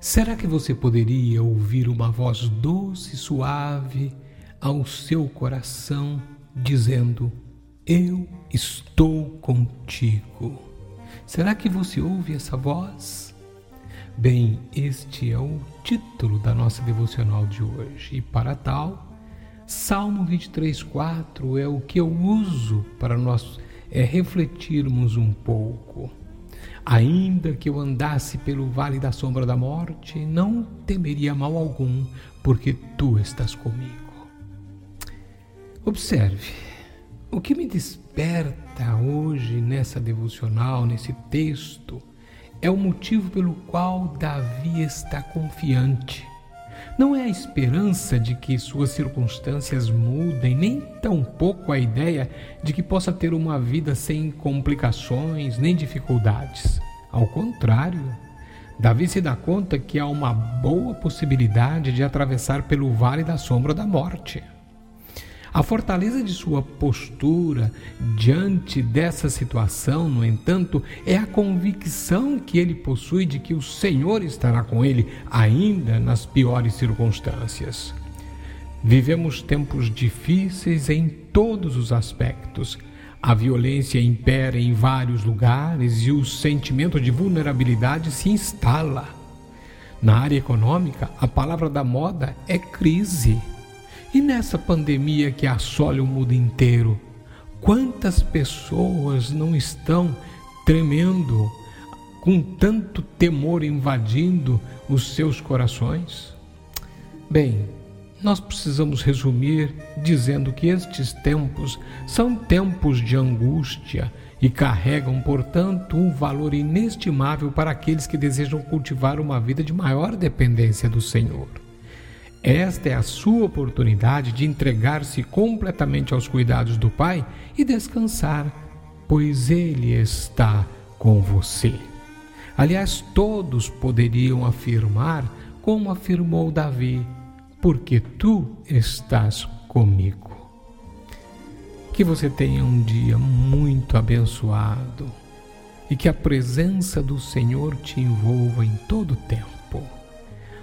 Será que você poderia ouvir uma voz doce e suave ao seu coração dizendo: Eu estou contigo? Será que você ouve essa voz? Bem, este é o título da nossa devocional de hoje, e para tal, Salmo 23,4 é o que eu uso para nós é, refletirmos um pouco. Ainda que eu andasse pelo vale da sombra da morte, não temeria mal algum, porque tu estás comigo. Observe, o que me desperta hoje nessa devocional, nesse texto, é o motivo pelo qual Davi está confiante. Não é a esperança de que suas circunstâncias mudem, nem tampouco a ideia de que possa ter uma vida sem complicações nem dificuldades. Ao contrário, Davi se dá conta que há uma boa possibilidade de atravessar pelo vale da sombra da morte. A fortaleza de sua postura diante dessa situação, no entanto, é a convicção que ele possui de que o Senhor estará com ele, ainda nas piores circunstâncias. Vivemos tempos difíceis em todos os aspectos. A violência impera em vários lugares e o sentimento de vulnerabilidade se instala. Na área econômica, a palavra da moda é crise. E nessa pandemia que assola o mundo inteiro, quantas pessoas não estão tremendo, com tanto temor invadindo os seus corações? Bem, nós precisamos resumir dizendo que estes tempos são tempos de angústia e carregam, portanto, um valor inestimável para aqueles que desejam cultivar uma vida de maior dependência do Senhor. Esta é a sua oportunidade de entregar-se completamente aos cuidados do Pai e descansar, pois Ele está com você. Aliás, todos poderiam afirmar, como afirmou Davi, porque tu estás comigo. Que você tenha um dia muito abençoado e que a presença do Senhor te envolva em todo o tempo.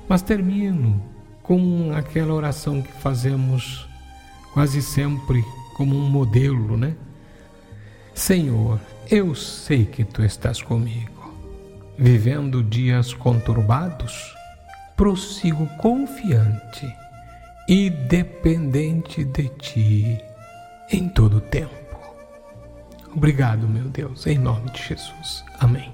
Mas termino com aquela oração que fazemos quase sempre como um modelo, né? Senhor, eu sei que tu estás comigo. Vivendo dias conturbados, prossigo confiante e dependente de ti em todo o tempo. Obrigado, meu Deus, em nome de Jesus. Amém.